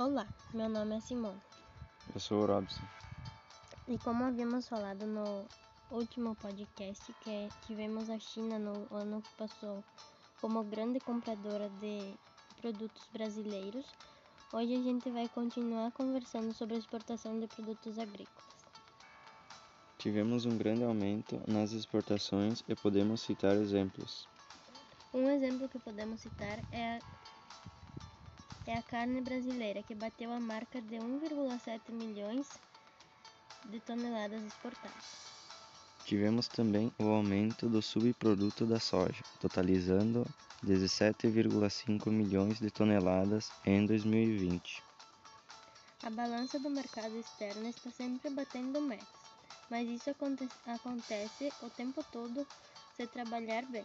Olá, meu nome é Simone. Eu sou o Robson. E como havíamos falado no último podcast, que tivemos a China no ano que passou como grande compradora de produtos brasileiros, hoje a gente vai continuar conversando sobre a exportação de produtos agrícolas. Tivemos um grande aumento nas exportações e podemos citar exemplos. Um exemplo que podemos citar é é a carne brasileira, que bateu a marca de 1,7 milhões de toneladas exportadas. Tivemos também o aumento do subproduto da soja, totalizando 17,5 milhões de toneladas em 2020. A balança do mercado externo está sempre batendo metas, mas isso acontece o tempo todo se trabalhar bem.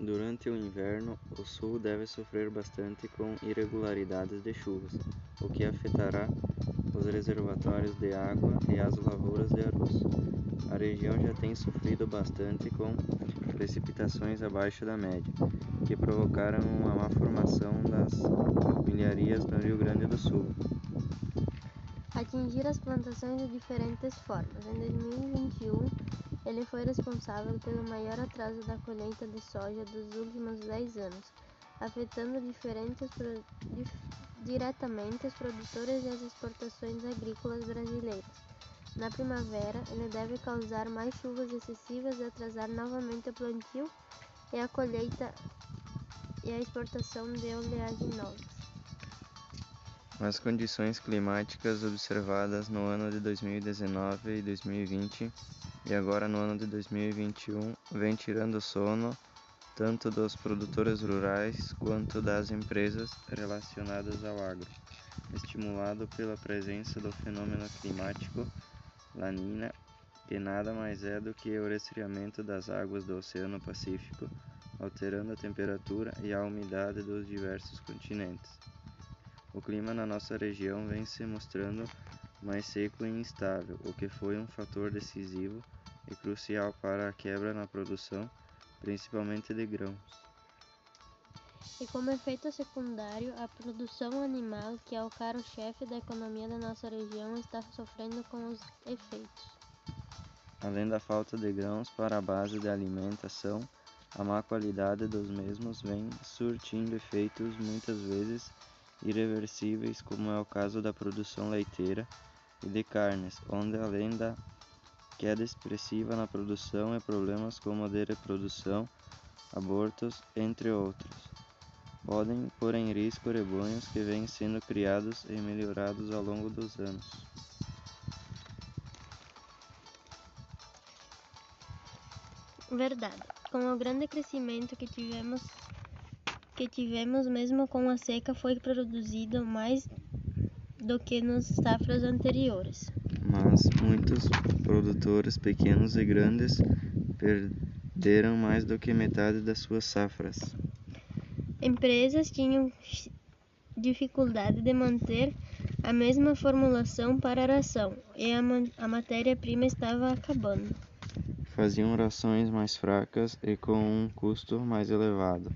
Durante o inverno, o sul deve sofrer bastante com irregularidades de chuvas, o que afetará os reservatórios de água e as lavouras de arroz. A região já tem sofrido bastante com precipitações abaixo da média, que provocaram uma má formação das milharias no Rio Grande do Sul. Atingir as plantações de diferentes formas. Em 2021, ele foi responsável pelo maior atraso da colheita de soja dos últimos 10 anos, afetando dif, diretamente os produtores e as exportações agrícolas brasileiras. Na primavera, ele deve causar mais chuvas excessivas e atrasar novamente o plantio e a colheita e a exportação de oleaginosas. As condições climáticas observadas no ano de 2019 e 2020 e agora no ano de 2021 vem tirando sono tanto dos produtores rurais quanto das empresas relacionadas ao agro, estimulado pela presença do fenômeno climático La Nina, que nada mais é do que o resfriamento das águas do Oceano Pacífico, alterando a temperatura e a umidade dos diversos continentes. O clima na nossa região vem se mostrando mais seco e instável, o que foi um fator decisivo e crucial para a quebra na produção, principalmente de grãos. E como efeito secundário, a produção animal, que é o caro-chefe da economia da nossa região, está sofrendo com os efeitos. Além da falta de grãos para a base de alimentação, a má qualidade dos mesmos vem surtindo efeitos muitas vezes irreversíveis, como é o caso da produção leiteira e de carnes, onde além da queda expressiva na produção e problemas como a de reprodução, abortos, entre outros. Podem pôr em risco rebanhos que vêm sendo criados e melhorados ao longo dos anos. Verdade. Com o grande crescimento que tivemos, que tivemos mesmo com a seca, foi produzido mais do que nas safras anteriores mas muitos produtores pequenos e grandes perderam mais do que metade das suas safras. Empresas tinham dificuldade de manter a mesma formulação para a ração e a, a matéria-prima estava acabando. Faziam rações mais fracas e com um custo mais elevado.